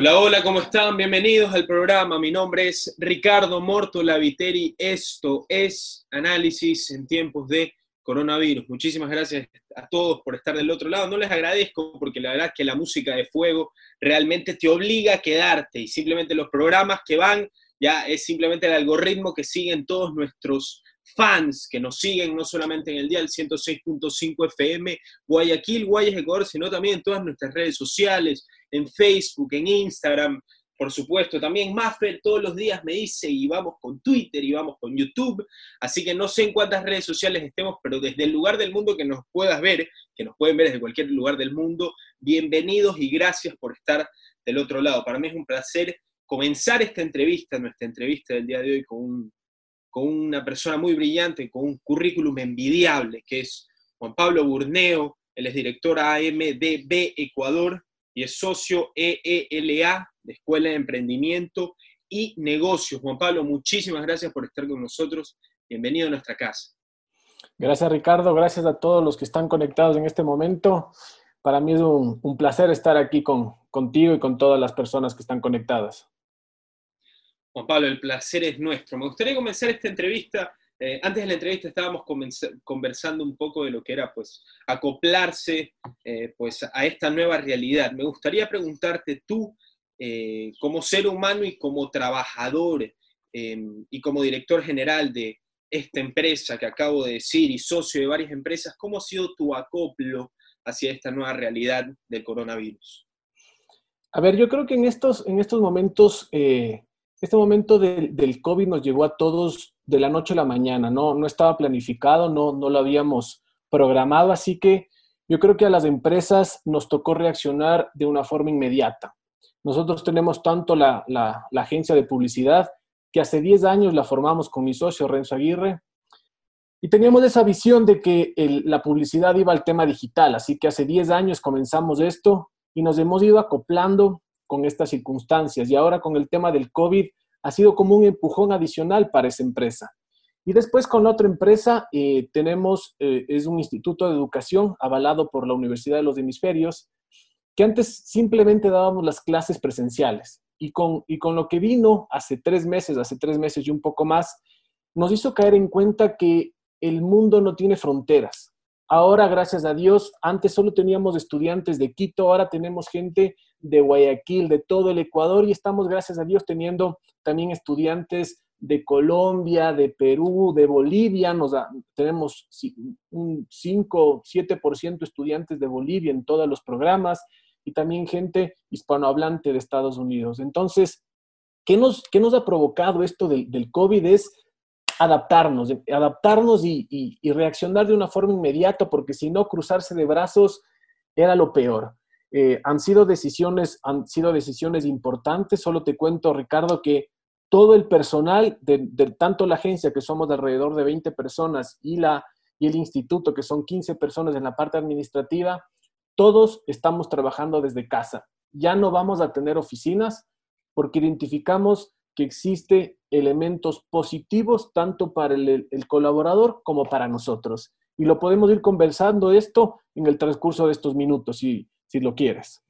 Hola, hola, ¿cómo están? Bienvenidos al programa. Mi nombre es Ricardo Morto Laviteri. Esto es Análisis en tiempos de coronavirus. Muchísimas gracias a todos por estar del otro lado. No les agradezco porque la verdad es que la música de fuego realmente te obliga a quedarte y simplemente los programas que van ya es simplemente el algoritmo que siguen todos nuestros fans que nos siguen no solamente en el día del 106.5 FM Guayaquil, Guayas, Ecuador, sino también en todas nuestras redes sociales, en Facebook, en Instagram, por supuesto. También Maffer todos los días me dice y vamos con Twitter y vamos con YouTube. Así que no sé en cuántas redes sociales estemos, pero desde el lugar del mundo que nos puedas ver, que nos pueden ver desde cualquier lugar del mundo, bienvenidos y gracias por estar del otro lado. Para mí es un placer comenzar esta entrevista, nuestra entrevista del día de hoy, con, con una persona muy brillante, con un currículum envidiable, que es Juan Pablo Burneo. Él es director AMDB Ecuador y es socio EELA de Escuela de Emprendimiento y Negocios. Juan Pablo, muchísimas gracias por estar con nosotros. Bienvenido a nuestra casa. Gracias Ricardo, gracias a todos los que están conectados en este momento. Para mí es un, placer estar aquí con, contigo y con todas las personas que están conectadas. Juan Pablo, el placer es nuestro. Me gustaría comenzar esta entrevista. Eh, antes de la entrevista estábamos conversando un poco de lo que era pues, acoplarse eh, pues, a esta nueva realidad. Me gustaría preguntarte tú, eh, como ser humano y como trabajador em, y como director general de esta empresa que acabo de decir y socio de varias empresas, ¿cómo ha sido tu acoplo hacia esta nueva realidad del coronavirus? A ver, yo creo que en estos, en estos momentos este momento del COVID nos llegó a todos de la noche a la mañana, no, no estaba planificado, no, no lo habíamos programado, así que yo creo que a las empresas nos tocó reaccionar de una forma inmediata. Nosotros tenemos tanto la, agencia de publicidad, que hace 10 años la formamos con mi socio Renzo Aguirre, y teníamos esa visión de que la publicidad iba al tema digital, así que hace 10 años comenzamos esto y nos hemos ido acoplando con estas circunstancias. Y ahora con el tema del COVID ha sido como un empujón adicional para esa empresa. Y después con otra empresa eh, tenemos, eh, es un instituto de educación avalado por la Universidad de los Hemisferios, que antes simplemente dábamos las clases presenciales. Y con, y con lo que vino hace tres meses, hace tres meses y un poco más, nos hizo caer en cuenta que el mundo no tiene fronteras. Ahora, gracias a Dios, antes solo teníamos estudiantes de Quito, ahora tenemos gente de Guayaquil, de todo el Ecuador y estamos, gracias a Dios, teniendo también estudiantes de Colombia, de Perú, de Bolivia. Nos tenemos un 5, 7% estudiantes de Bolivia en todos los programas y también gente hispanohablante de Estados Unidos. Entonces, ¿qué nos, qué nos ha provocado esto del, del COVID? Es adaptarnos, adaptarnos y, y, reaccionar de una forma inmediata, porque si no, cruzarse de brazos era lo peor. Eh, han, sido decisiones, han sido decisiones importantes. Solo te cuento, Ricardo, que todo el personal, de, tanto la agencia, que somos de alrededor de 20 personas, y, la, y el instituto, que son 15 personas en la parte administrativa, todos estamos trabajando desde casa. Ya no vamos a tener oficinas porque identificamos que existe elementos positivos tanto para el, colaborador como para nosotros. Y lo podemos ir conversando esto en el transcurso de estos minutos, si, si lo quieres.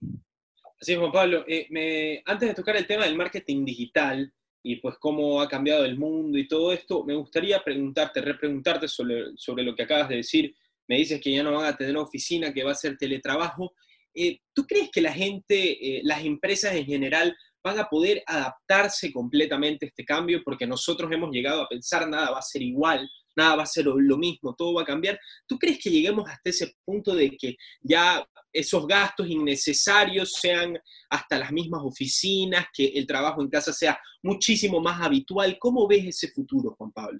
Así es, Juan Pablo. Eh, antes de tocar el tema del marketing digital y pues cómo ha cambiado el mundo y todo esto, me gustaría preguntarte, repreguntarte sobre, sobre lo que acabas de decir. Me dices que ya no van a tener oficina, que va a ser teletrabajo. Eh, ¿Tú crees que la gente, eh, las empresas en general, van a poder adaptarse completamente a este cambio porque nosotros hemos llegado a pensar nada va a ser igual, nada va a ser lo mismo, todo va a cambiar. ¿Tú crees que lleguemos hasta ese punto de que ya esos gastos innecesarios sean hasta las mismas oficinas, que el trabajo en casa sea muchísimo más habitual? ¿Cómo ves ese futuro, Juan Pablo?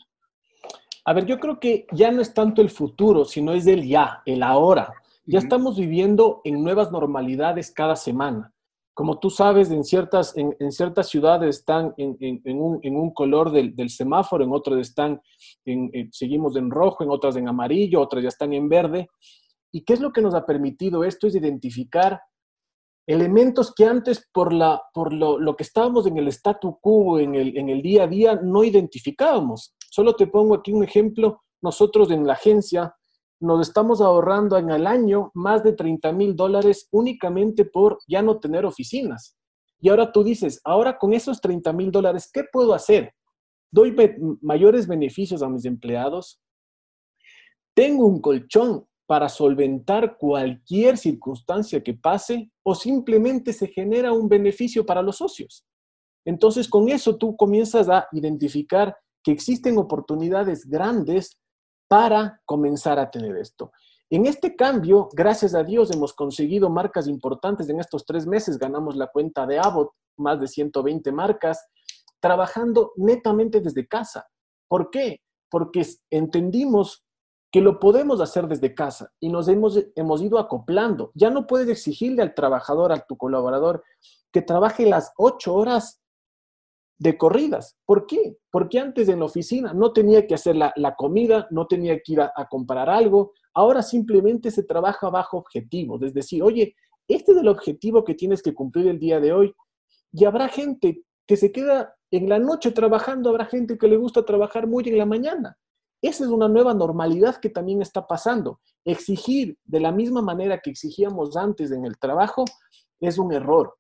A ver, yo creo que ya no es tanto el futuro, sino es el ya, el ahora. Ya estamos viviendo en nuevas normalidades cada semana como tú sabes, en ciertas, en, ciertas ciudades están en, un, color del, semáforo, en otras están, en, seguimos en rojo, en otras en amarillo, otras ya están en verde. ¿Y qué es lo que nos ha permitido esto? Es identificar elementos que antes por, la, por lo, lo que estábamos en el statu quo, en el, en el día a día, no identificábamos. Solo te pongo aquí un ejemplo. Nosotros en la agencia nos estamos ahorrando en el año más de 30 mil dólares únicamente por ya no tener oficinas. Y ahora tú dices, ahora con esos 30 mil dólares, ¿qué puedo hacer? ¿Doy mayores beneficios a mis empleados? ¿Tengo un colchón para solventar cualquier circunstancia que pase o simplemente se genera un beneficio para los socios? Entonces, con eso tú comienzas a identificar que existen oportunidades grandes para comenzar a tener esto. En este cambio, gracias a Dios, hemos conseguido marcas importantes. En estos tres meses ganamos la cuenta de Abbott, más de 120 marcas, trabajando netamente desde casa. ¿Por qué? Porque entendimos que lo podemos hacer desde casa y nos hemos, hemos ido acoplando. Ya no puedes exigirle al trabajador, a tu colaborador, que trabaje las ocho horas de corridas. ¿Por qué? Porque antes en la oficina no tenía que hacer la, comida, no tenía que ir a, comprar algo. Ahora simplemente se trabaja bajo objetivos. Es decir, oye, este es el objetivo que tienes que cumplir el día de hoy. Y habrá gente que se queda en la noche trabajando, habrá gente que le gusta trabajar muy en la mañana. Esa es una nueva normalidad que también está pasando. Exigir de la misma manera que exigíamos antes en el trabajo es un error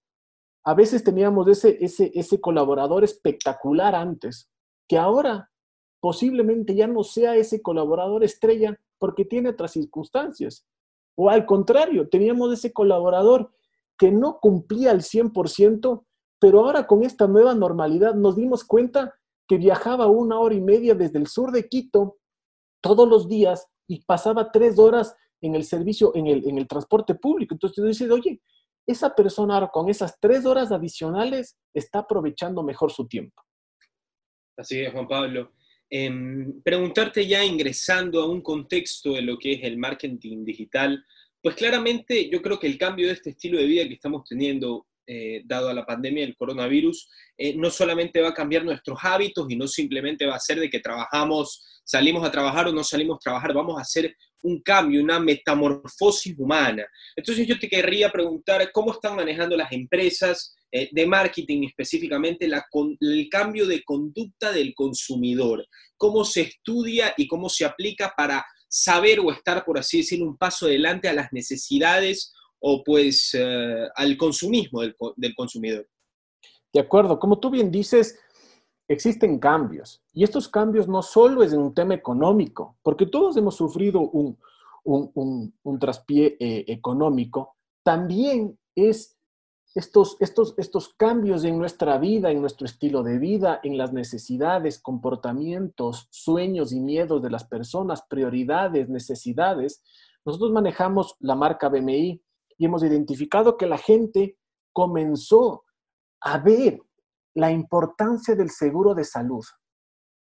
a veces teníamos ese, ese, colaborador espectacular antes, que ahora posiblemente ya no sea ese colaborador estrella porque tiene otras circunstancias. O al contrario, teníamos ese colaborador que no cumplía al 100%, pero ahora con esta nueva normalidad nos dimos cuenta que viajaba una hora y media desde el sur de Quito todos los días y pasaba tres horas en el servicio, en el, en el transporte público. Entonces tú dices, oye, esa persona con esas tres horas adicionales está aprovechando mejor su tiempo. Así es, Juan Pablo. Em, preguntarte ya ingresando a un contexto de lo que es el marketing digital, pues claramente yo creo que el cambio de este estilo de vida que estamos teniendo, eh, dado a la pandemia del coronavirus, eh, no solamente va a cambiar nuestros hábitos y no simplemente va a ser de que trabajamos, salimos a trabajar o no salimos a trabajar, vamos a hacer un cambio, una metamorfosis humana. Entonces yo te querría preguntar cómo están manejando las empresas eh, de marketing específicamente el cambio de conducta del consumidor, cómo se estudia y cómo se aplica para saber o estar, por así decirlo, un paso adelante a las necesidades o pues eh, al consumismo del, del consumidor. De acuerdo, como tú bien dices, existen cambios. Y estos cambios no solo es en un tema económico, porque todos hemos sufrido un, un, traspié eh, económico, también es estos, estos, estos cambios en nuestra vida, en nuestro estilo de vida, en las necesidades, comportamientos, sueños y miedos de las personas, prioridades, necesidades. Nosotros manejamos la marca BMI y hemos identificado que la gente comenzó a ver la importancia del seguro de salud.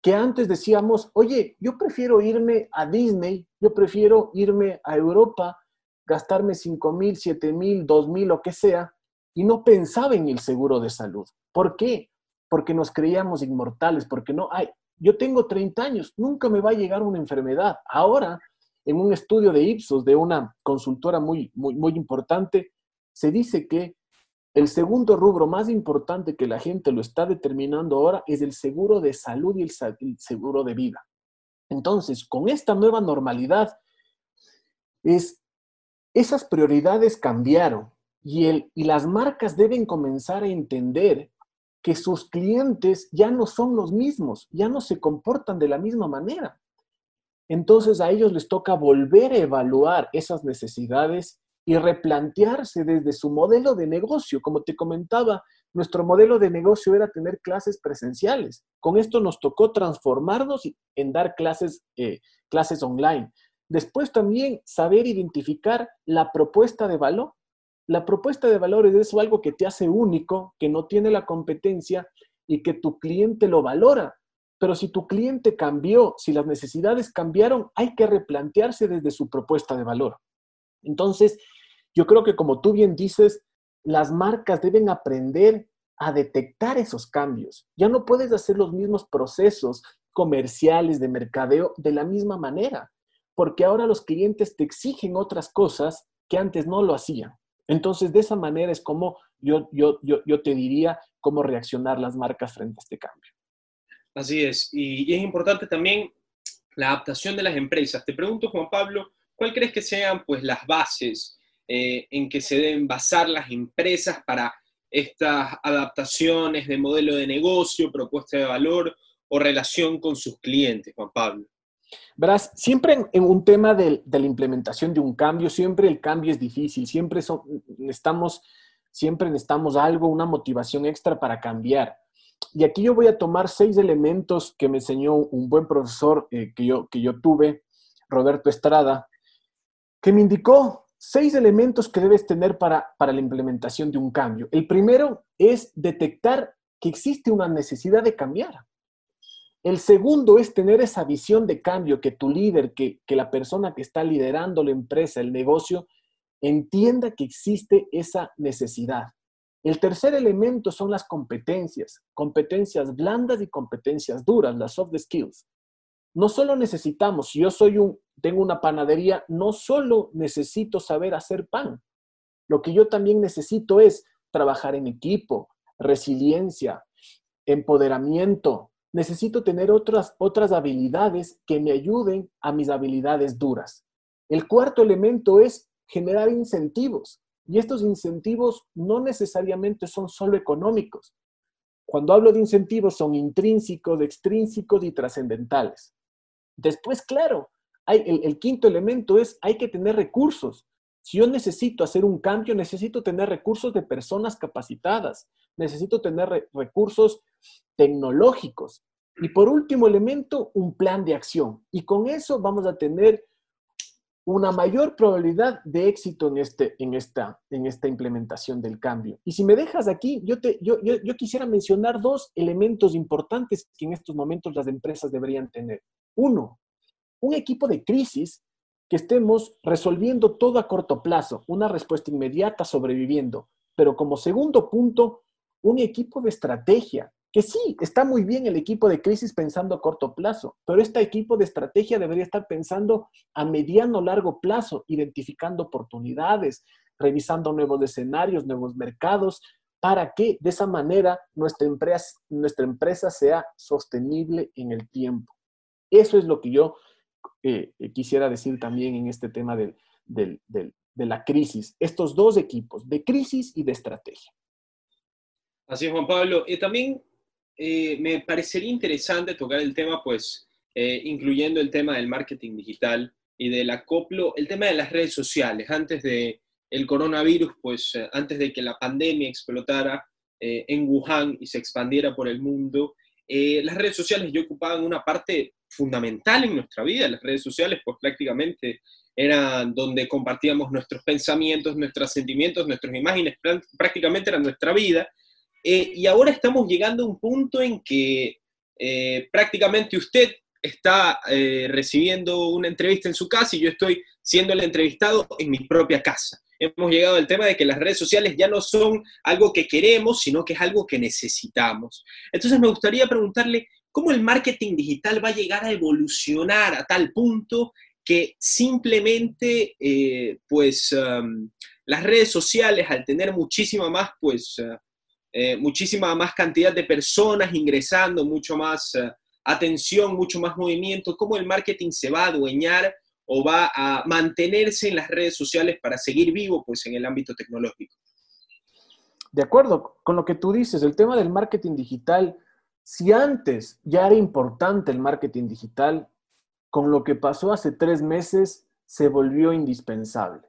Que antes decíamos, oye, yo prefiero irme a Disney, yo prefiero irme a Europa, gastarme 5 mil, 7 mil, 2 mil, lo que sea, y no pensaba en el seguro de salud. ¿Por qué? Porque nos creíamos inmortales, porque no, ay, yo tengo 30 años, nunca me va a llegar una enfermedad. Ahora, en un estudio de Ipsos, de una consultora muy, muy, importante, se dice que el segundo rubro más importante que la gente lo está determinando ahora es el seguro de salud y el seguro de vida. Entonces, con esta nueva normalidad, es, esas prioridades cambiaron y, el, y las marcas deben comenzar a entender que sus clientes ya no son los mismos, ya no se comportan de la misma manera. Entonces a ellos les toca volver a evaluar esas necesidades y replantearse desde su modelo de negocio. Como te comentaba, nuestro modelo de negocio era tener clases presenciales. Con esto nos tocó transformarnos en dar clases, eh, clases online. Después también saber identificar la propuesta de valor. La propuesta de valor es eso, algo que te hace único, que no tiene la competencia y que tu cliente lo valora. Pero si tu cliente cambió, si las necesidades cambiaron, hay que replantearse desde su propuesta de valor. Entonces, yo creo que como tú bien dices, las marcas deben aprender a detectar esos cambios. Ya no puedes hacer los mismos procesos comerciales de mercadeo de la misma manera, porque ahora los clientes te exigen otras cosas que antes no lo hacían. Entonces, de esa manera es como yo, yo, yo, te diría cómo reaccionar las marcas frente a este cambio. Así es. Y, es importante también la adaptación de las empresas. Te pregunto, Juan Pablo, ¿cuál crees que sean pues las bases eh, en que se deben basar las empresas para estas adaptaciones de modelo de negocio, propuesta de valor o relación con sus clientes, Juan Pablo? Verás, siempre en, un tema de, la implementación de un cambio, siempre el cambio es difícil, siempre necesitamos, siempre necesitamos algo, una motivación extra para cambiar. Y aquí yo voy a tomar seis elementos que me enseñó un buen profesor eh, que, yo, que yo tuve, Roberto Estrada, que me indicó seis elementos que debes tener para, para la implementación de un cambio. El primero es detectar que existe una necesidad de cambiar. El segundo es tener esa visión de cambio, que tu líder, que, que la persona que está liderando la empresa, el negocio, entienda que existe esa necesidad. El tercer elemento son las competencias, competencias blandas y competencias duras, las soft skills. No solo necesitamos, si yo soy un, tengo una panadería, no solo necesito saber hacer pan. Lo que yo también necesito es trabajar en equipo, resiliencia, empoderamiento. Necesito tener otras, otras habilidades que me ayuden a mis habilidades duras. El cuarto elemento es generar incentivos. Y estos incentivos no necesariamente son solo económicos. Cuando hablo de incentivos son intrínsecos, extrínsecos y trascendentales. Después, claro, el, quinto elemento es hay que tener recursos. Si yo necesito hacer un cambio, necesito tener recursos de personas capacitadas, necesito tener recursos tecnológicos. Y por último elemento, un plan de acción. Y con eso vamos a tener una mayor probabilidad de éxito en, este, en, esta, en esta implementación del cambio. Y si me dejas aquí, yo, te, yo, yo, quisiera mencionar dos elementos importantes que en estos momentos las empresas deberían tener. Uno, un equipo de crisis que estemos resolviendo todo a corto plazo, una respuesta inmediata sobreviviendo. Pero como segundo punto, un equipo de estrategia que sí, está muy bien el equipo de crisis pensando a corto plazo, pero este equipo de estrategia debería estar pensando a mediano largo plazo, identificando oportunidades, revisando nuevos escenarios, nuevos mercados, para que de esa manera nuestra empresa, nuestra empresa sea sostenible en el tiempo. Eso es lo que yo eh, quisiera decir también en este tema de la crisis. Estos dos equipos, de crisis y de estrategia. Así es, Juan Pablo. Y también eh, me parecería interesante tocar el tema, pues, eh, incluyendo el tema del marketing digital y del acoplo, el tema de las redes sociales. Antes de el coronavirus, pues, eh, antes de que la pandemia explotara en Wuhan y se expandiera por el mundo, las redes sociales ya ocupaban una parte fundamental en nuestra vida. Las redes sociales, pues, prácticamente eran donde compartíamos nuestros pensamientos, nuestros sentimientos, nuestras imágenes, prácticamente era nuestra vida. Eh, y ahora estamos llegando a un punto en que eh, prácticamente usted está eh, recibiendo una entrevista en su casa y yo estoy siendo el entrevistado en mi propia casa. Hemos llegado al tema de que las redes sociales ya no son algo que queremos, sino que es algo que necesitamos. Entonces me gustaría preguntarle cómo el marketing digital va a llegar a evolucionar a tal punto que simplemente, pues, um, las redes sociales, al tener muchísima más, pues, uh, eh, muchísima más cantidad de personas ingresando, mucho más eh, atención, mucho más movimiento, cómo el marketing se va a adueñar o va a mantenerse en las redes sociales para seguir vivo pues, en el ámbito tecnológico. De acuerdo con lo que tú dices, el tema del marketing digital, si antes ya era importante el marketing digital, con lo que pasó hace tres meses se volvió indispensable.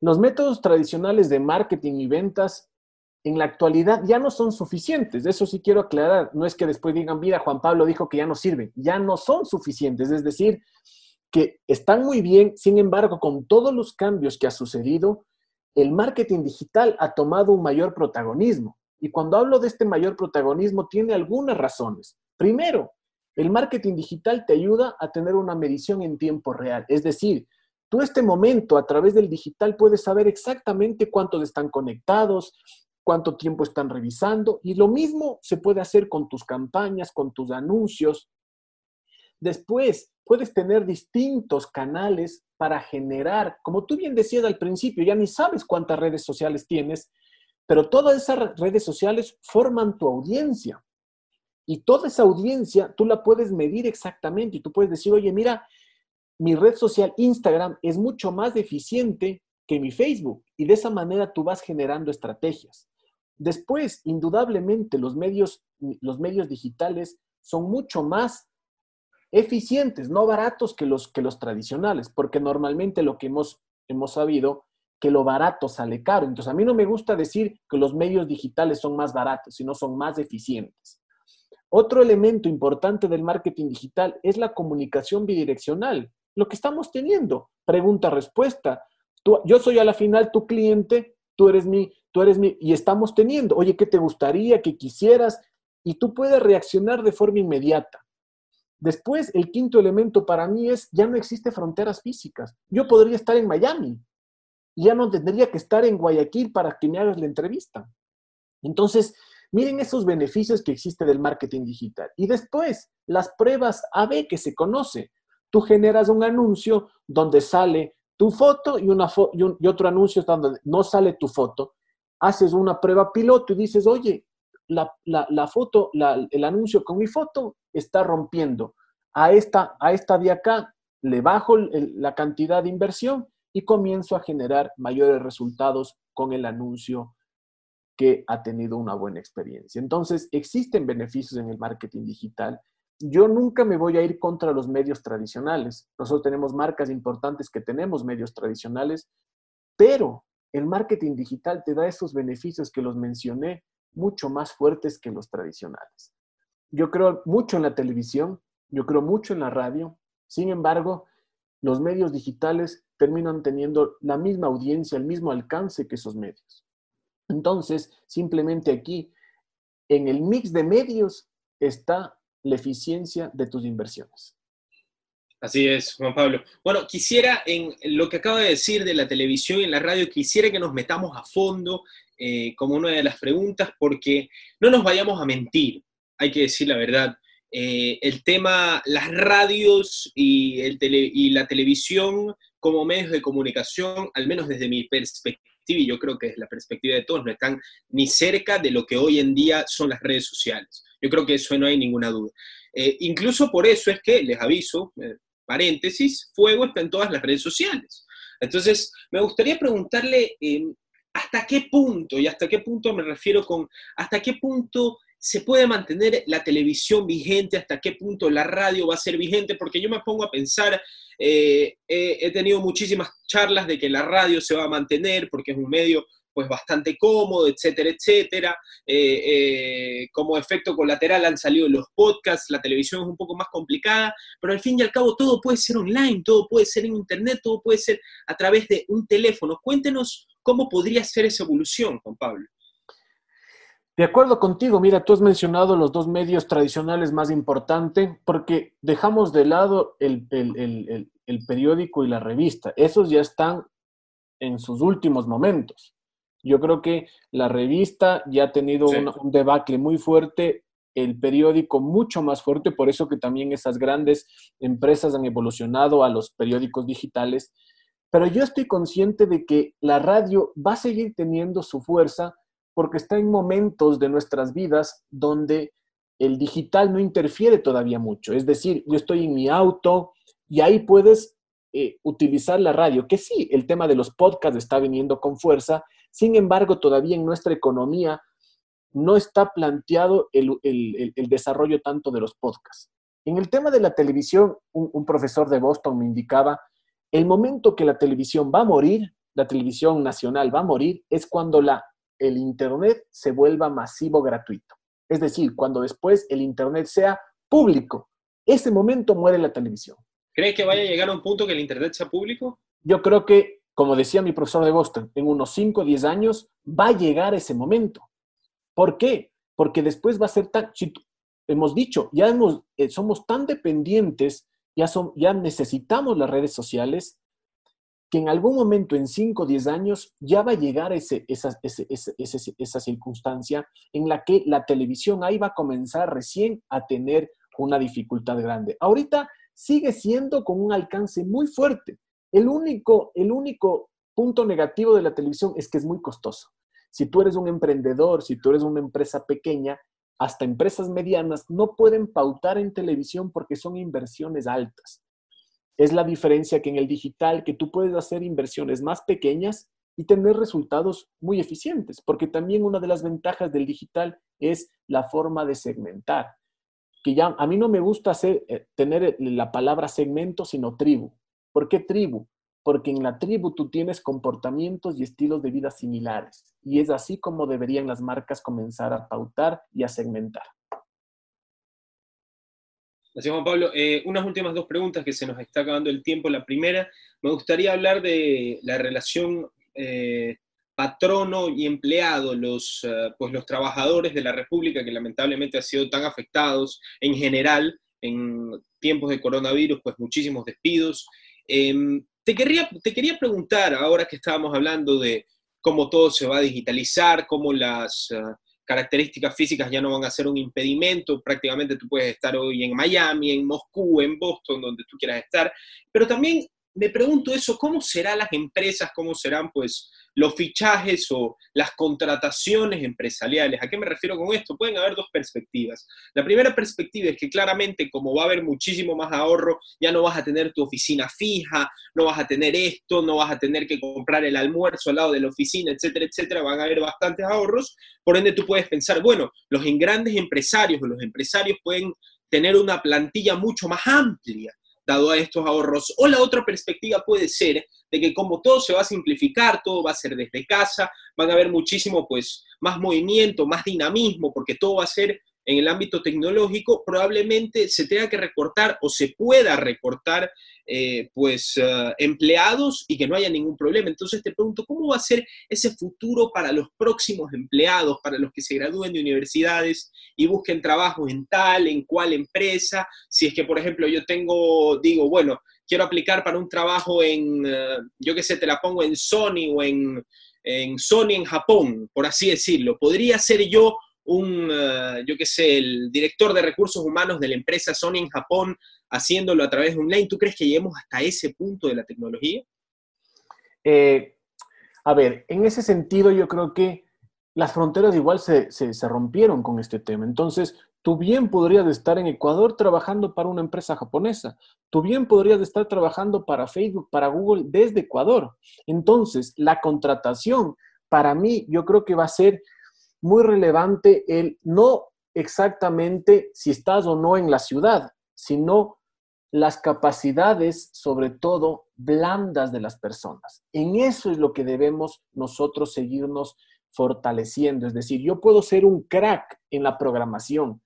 Los métodos tradicionales de marketing y ventas en la actualidad ya no son suficientes. Eso sí quiero aclarar. No es que después digan, mira, Juan Pablo dijo que ya no sirven. Ya no son suficientes. Es decir, que están muy bien. Sin embargo, con todos los cambios que ha sucedido, el marketing digital ha tomado un mayor protagonismo. Y cuando hablo de este mayor protagonismo, tiene algunas razones. Primero, el marketing digital te ayuda a tener una medición en tiempo real. Es decir, tú este momento a través del digital puedes saber exactamente cuántos están conectados, cuánto tiempo están revisando y lo mismo se puede hacer con tus campañas, con tus anuncios. Después, puedes tener distintos canales para generar, como tú bien decías al principio, ya ni sabes cuántas redes sociales tienes, pero todas esas redes sociales forman tu audiencia. Y toda esa audiencia tú la puedes medir exactamente y tú puedes decir, oye, mira, mi red social Instagram es mucho más eficiente que mi Facebook. Y de esa manera tú vas generando estrategias. Después, indudablemente, los medios, los medios digitales son mucho más eficientes, no baratos que los, que los tradicionales, porque normalmente lo que hemos, hemos sabido que lo barato sale caro. Entonces, a mí no me gusta decir que los medios digitales son más baratos, sino son más eficientes. Otro elemento importante del marketing digital es la comunicación bidireccional, lo que estamos teniendo, pregunta-respuesta. Yo soy a la final tu cliente, tú eres mi, tú eres mi, y estamos teniendo, oye, ¿qué te gustaría, qué quisieras? Y tú puedes reaccionar de forma inmediata. Después, el quinto elemento para mí es, ya no existe fronteras físicas. Yo podría estar en Miami y ya no tendría que estar en Guayaquil para que me hagas la entrevista. Entonces, miren esos beneficios que existe del marketing digital. Y después, las pruebas AB que se conoce. Tú generas un anuncio donde sale tu foto y, una y, otro anuncio donde no sale tu foto. Haces una prueba piloto y dices, oye, la, foto, el anuncio con mi foto está rompiendo. A esta, a esta de acá le bajo la cantidad de inversión y comienzo a generar mayores resultados con el anuncio que ha tenido una buena experiencia. Entonces, existen beneficios en el marketing digital. Yo nunca me voy a ir contra los medios tradicionales. Nosotros tenemos marcas importantes que tenemos medios tradicionales, pero el marketing digital te da esos beneficios que los mencioné mucho más fuertes que los tradicionales. Yo creo mucho en la televisión, yo creo mucho en la radio, sin embargo, los medios digitales terminan teniendo la misma audiencia, el mismo alcance que esos medios. Entonces, simplemente aquí, en el mix de medios está la eficiencia de tus inversiones. Así es, Juan Pablo. Bueno, quisiera, en lo que acaba de decir de la televisión y la radio, quisiera que nos metamos a fondo eh, como una de las preguntas, porque no nos vayamos a mentir, hay que decir la verdad. Eh, el tema, las radios y, el y la televisión como medios de comunicación, al menos desde mi perspectiva, y yo creo que es la perspectiva de todos, no están ni cerca de lo que hoy en día son las redes sociales. Yo creo que eso no hay ninguna duda. Eh, incluso por eso es que, les aviso, paréntesis, Fuego está en todas las redes sociales. Entonces, me gustaría preguntarle hasta qué punto, y hasta qué punto me refiero con, hasta qué punto se puede mantener la televisión vigente, hasta qué punto la radio va a ser vigente, porque yo me pongo a pensar, eh, he tenido muchísimas charlas de que la radio se va a mantener porque es un medio pues bastante cómodo, etcétera, etcétera. Eh, eh, como efecto colateral han salido los podcasts, la televisión es un poco más complicada, pero al fin y al cabo todo puede ser online, todo puede ser en internet, todo puede ser a través de un teléfono. Cuéntenos cómo podría ser esa evolución, Juan Pablo. De acuerdo contigo, mira, tú has mencionado los dos medios tradicionales más importantes porque dejamos de lado el, el periódico y la revista. Esos ya están en sus últimos momentos. Yo creo que la revista ya ha tenido un, debacle muy fuerte, el periódico mucho más fuerte, por eso que también esas grandes empresas han evolucionado a los periódicos digitales. Pero yo estoy consciente de que la radio va a seguir teniendo su fuerza porque está en momentos de nuestras vidas donde el digital no interfiere todavía mucho. Es decir, yo estoy en mi auto y ahí puedes eh, utilizar la radio, que sí, el tema de los podcasts está viniendo con fuerza, sin embargo, todavía en nuestra economía no está planteado el, desarrollo tanto de los podcasts. En el tema de la televisión, un, profesor de Boston me indicaba, el momento que la televisión va a morir, la televisión nacional va a morir, es cuando la, el Internet se vuelva masivo gratuito. Es decir, cuando después el Internet sea público. Ese momento muere la televisión. ¿Crees que vaya a llegar a un punto que el Internet sea público? Yo creo que como decía mi profesor de Boston, en unos 5 o 10 años va a llegar ese momento. ¿Por qué? Porque después va a ser tan, hemos dicho, ya hemos, eh, somos tan dependientes, ya, son, ya necesitamos las redes sociales, que en algún momento, en 5 o 10 años, ya va a llegar ese, esa, esa circunstancia en la que la televisión ahí va a comenzar recién a tener una dificultad grande. Ahorita sigue siendo con un alcance muy fuerte, el único, el único punto negativo de la televisión es que es muy costoso. Si tú eres un emprendedor, si tú eres una empresa pequeña, hasta empresas medianas no pueden pautar en televisión porque son inversiones altas. Es la diferencia que en el digital, que tú puedes hacer inversiones más pequeñas y tener resultados muy eficientes, porque también una de las ventajas del digital es la forma de segmentar, que ya a mí no me gusta eh, tener la palabra segmento, sino tribu. ¿Por qué tribu? Porque en la tribu tú tienes comportamientos y estilos de vida similares, y es así como deberían las marcas comenzar a pautar y a segmentar. Gracias, Juan Pablo. Eh, unas últimas dos preguntas que se nos está acabando el tiempo. La primera, me gustaría hablar de la relación eh, patrono y empleado, los, eh, pues los trabajadores de la República que lamentablemente han sido tan afectados en general en tiempos de coronavirus, pues muchísimos despidos. Em, te, quería, te quería preguntar, ahora que estábamos hablando de cómo todo se va a digitalizar, cómo las características físicas ya no van a ser un impedimento, prácticamente tú puedes estar hoy en Miami, en Moscú, en Boston, donde tú quieras estar, pero también me pregunto eso, ¿cómo serán las empresas, cómo serán pues los fichajes o las contrataciones empresariales? ¿A qué me refiero con esto? Pueden haber dos perspectivas. La primera perspectiva es que claramente como va a haber muchísimo más ahorro, ya no vas a tener tu oficina fija, no vas a tener esto, no vas a tener que comprar el almuerzo al lado de la oficina, etcétera, etcétera, van a haber bastantes ahorros, por ende tú puedes pensar, bueno, los grandes empresarios o los empresarios pueden tener una plantilla mucho más amplia dado a estos ahorros. O la otra perspectiva puede ser de que como todo se va a simplificar, todo va a ser desde casa, van a haber muchísimo pues más movimiento, más dinamismo, porque todo va a ser en el ámbito tecnológico, probablemente se tenga que recortar o se pueda recortar eh, pues eh, empleados y que no haya ningún problema. Entonces te pregunto, ¿cómo va a ser ese futuro para los próximos empleados, para los que se gradúen de universidades y busquen trabajo en tal, en cuál empresa? Si es que, por ejemplo, yo tengo, digo, bueno, quiero aplicar para un trabajo en, eh, yo qué sé, te la pongo en Sony o en, en Sony en Japón, por así decirlo. ¿Podría ser yo un, yo qué sé, el director de recursos humanos de la empresa Sony en Japón haciéndolo a través de online. ¿Tú crees que lleguemos hasta ese punto de la tecnología? Eh, a ver, en ese sentido yo creo que las fronteras igual se, se, rompieron con este tema. Entonces, tú bien podrías estar en Ecuador trabajando para una empresa japonesa. Tú bien podrías estar trabajando para Facebook, para Google desde Ecuador. Entonces, la contratación, para mí, yo creo que va a ser muy relevante el no exactamente si estás o no en la ciudad, sino las capacidades, sobre todo, blandas de las personas. En eso es lo que debemos nosotros seguirnos fortaleciendo. Es decir, yo puedo ser un crack en la programación,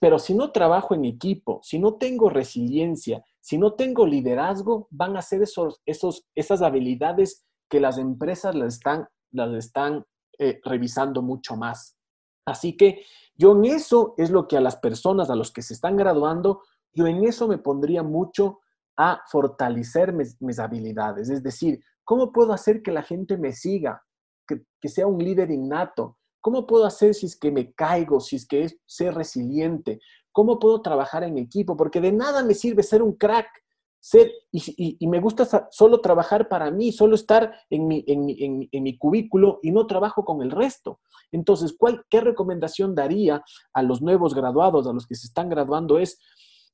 pero si no trabajo en equipo, si no tengo resiliencia, si no tengo liderazgo, van a ser esos, esos, esas habilidades que las empresas las están, las están eh, revisando mucho más. Así que yo en eso es lo que a las personas, a los que se están graduando, yo en eso me pondría mucho a fortalecer mis, habilidades. Es decir, ¿cómo puedo hacer que la gente me siga, que, sea un líder innato? ¿Cómo puedo hacer si es que me caigo, si es que es ser resiliente? ¿Cómo puedo trabajar en equipo? Porque de nada me sirve ser un crack, ser, y, me gusta solo trabajar para mí, solo estar en mi, en, en mi, cubículo y no trabajo con el resto. Entonces, ¿cuál, ¿qué recomendación daría a los nuevos graduados, a los que se están graduando? Es,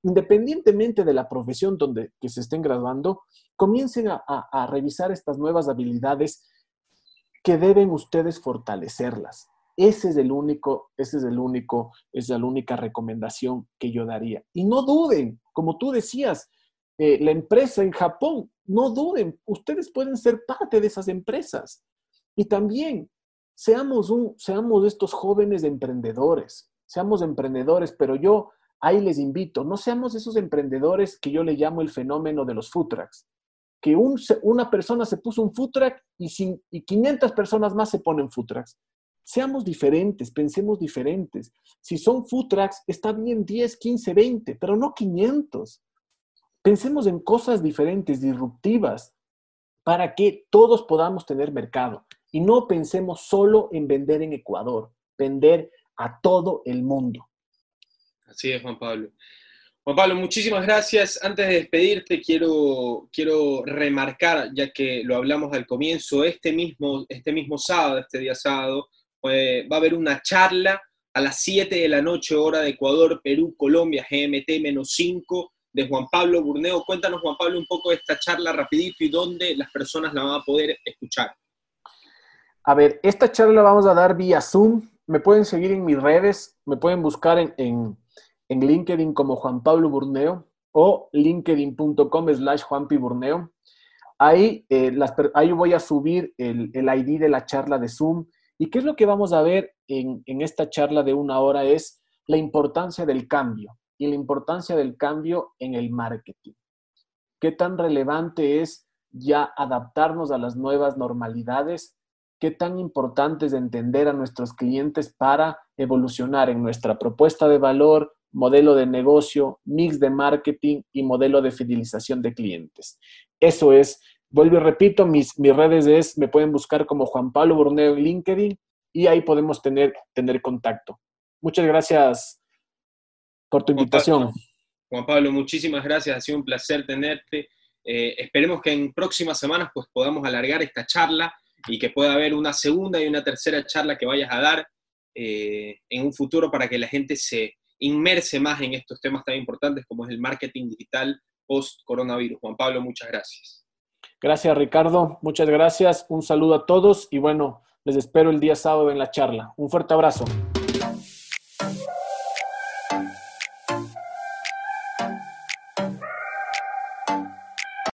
independientemente de la profesión donde que se estén graduando, comiencen a, revisar estas nuevas habilidades que deben ustedes fortalecerlas. Ese es el único, ese es el único, es la única recomendación que yo daría. Y no duden, como tú decías, eh, la empresa en Japón, no duden, ustedes pueden ser parte de esas empresas. Y también seamos, un, seamos estos jóvenes emprendedores, seamos emprendedores, pero yo ahí les invito, no seamos esos emprendedores que yo le llamo el fenómeno de los food que una persona se puso un food y, y 500 personas más se ponen food. Seamos diferentes, pensemos diferentes. Si son food está bien 10, 15, 20, pero no 500. Pensemos en cosas diferentes, disruptivas, para que todos podamos tener mercado. Y no pensemos solo en vender en Ecuador, vender a todo el mundo. Así es, Juan Pablo. Juan Pablo, muchísimas gracias. Antes de despedirte, quiero, quiero remarcar, ya que lo hablamos al comienzo, este mismo, este mismo sábado, este día sábado, va a haber una charla a las 7 de la noche, hora de Ecuador, Perú, Colombia, GMT-5, de Juan Pablo Burneo. Cuéntanos, Juan Pablo, un poco de esta charla rapidito y dónde las personas la van a poder escuchar. A ver, esta charla la vamos a dar vía Zoom. Me pueden seguir en mis redes, me pueden buscar en, en, LinkedIn como Juan Pablo Burneo o linkedin.com slash Juanpi Burneo. Ahí, eh, ahí voy a subir el, el, ID de la charla de Zoom. ¿Y qué es lo que vamos a ver en, en esta charla de una hora? Es la importancia del cambio y la importancia del cambio en el marketing. ¿Qué tan relevante es ya adaptarnos a las nuevas normalidades? ¿Qué tan importante es entender a nuestros clientes para evolucionar en nuestra propuesta de valor, modelo de negocio, mix de marketing y modelo de fidelización de clientes? Eso es, vuelvo y repito, mis, mis redes es, me pueden buscar como Juan Pablo Borneo en LinkedIn y ahí podemos tener, tener contacto. Muchas gracias por tu invitación. Juan Pablo, muchísimas gracias, ha sido un placer tenerte. Eh, esperemos que en próximas semanas pues, podamos alargar esta charla y que pueda haber una segunda y una tercera charla que vayas a dar eh, en un futuro para que la gente se inmerse más en estos temas tan importantes como es el marketing digital post-coronavirus. Juan Pablo, muchas gracias. Gracias, Ricardo. Muchas gracias. Un saludo a todos y bueno, les espero el día sábado en la charla. Un fuerte abrazo.